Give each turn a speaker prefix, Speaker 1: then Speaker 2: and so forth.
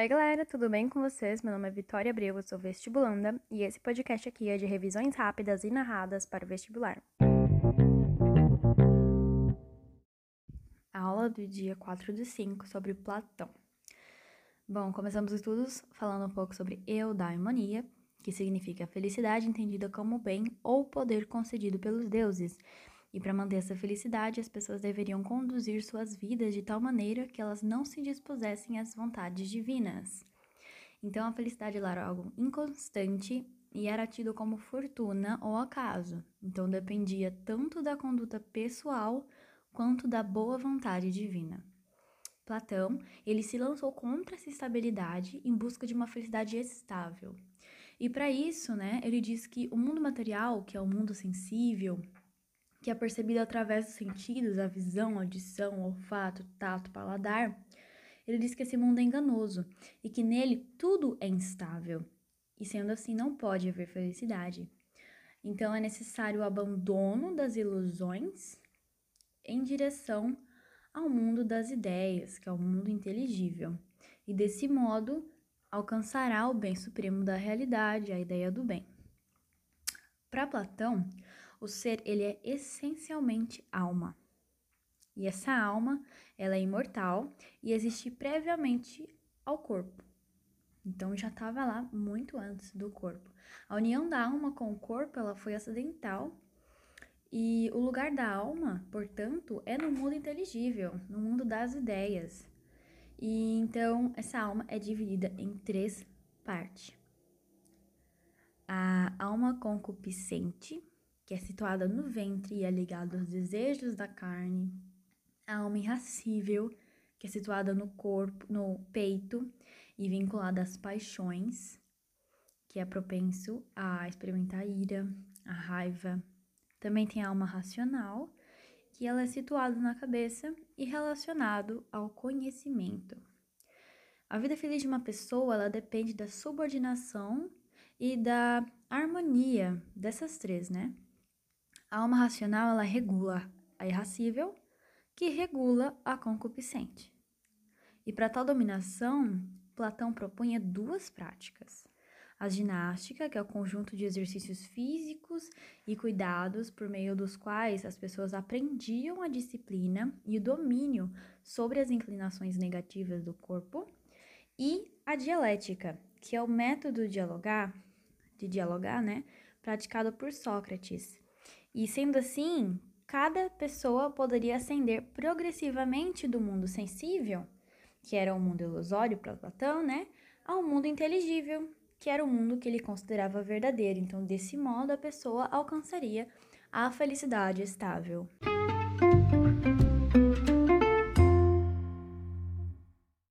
Speaker 1: Oi, galera, tudo bem com vocês? Meu nome é Vitória Abreu, eu sou vestibulanda e esse podcast aqui é de revisões rápidas e narradas para o vestibular. A aula do dia 4 de 5 sobre Platão. Bom, começamos os estudos falando um pouco sobre eudaimonia, que significa felicidade entendida como bem ou poder concedido pelos deuses, e para manter essa felicidade, as pessoas deveriam conduzir suas vidas de tal maneira que elas não se dispusessem às vontades divinas. Então, a felicidade era algo inconstante e era tido como fortuna ou acaso. Então, dependia tanto da conduta pessoal quanto da boa vontade divina. Platão, ele se lançou contra essa estabilidade em busca de uma felicidade estável. E para isso, né, ele diz que o mundo material, que é o mundo sensível, que é percebido através dos sentidos, a visão, a audição, olfato, tato, paladar, ele diz que esse mundo é enganoso e que nele tudo é instável. E sendo assim, não pode haver felicidade. Então é necessário o abandono das ilusões em direção ao mundo das ideias, que é o mundo inteligível. E desse modo alcançará o bem supremo da realidade, a ideia do bem. Para Platão, o ser ele é essencialmente alma. E essa alma, ela é imortal e existe previamente ao corpo. Então já estava lá muito antes do corpo. A união da alma com o corpo, ela foi acidental. E o lugar da alma, portanto, é no mundo inteligível, no mundo das ideias. E então essa alma é dividida em três partes. A alma concupiscente, que é situada no ventre e é ligada aos desejos da carne, a alma irracível, que é situada no corpo, no peito e vinculada às paixões, que é propenso a experimentar a ira, a raiva. Também tem a alma racional, que ela é situada na cabeça e relacionado ao conhecimento. A vida feliz de uma pessoa, ela depende da subordinação e da harmonia dessas três, né? A alma racional ela regula a irracível, que regula a concupiscente. E para tal dominação, Platão propunha duas práticas. A ginástica, que é o conjunto de exercícios físicos e cuidados por meio dos quais as pessoas aprendiam a disciplina e o domínio sobre as inclinações negativas do corpo, e a dialética, que é o método de dialogar, de dialogar, né, praticado por Sócrates, e sendo assim, cada pessoa poderia ascender progressivamente do mundo sensível, que era o mundo ilusório para Platão, né, ao mundo inteligível, que era o mundo que ele considerava verdadeiro. Então, desse modo, a pessoa alcançaria a felicidade estável.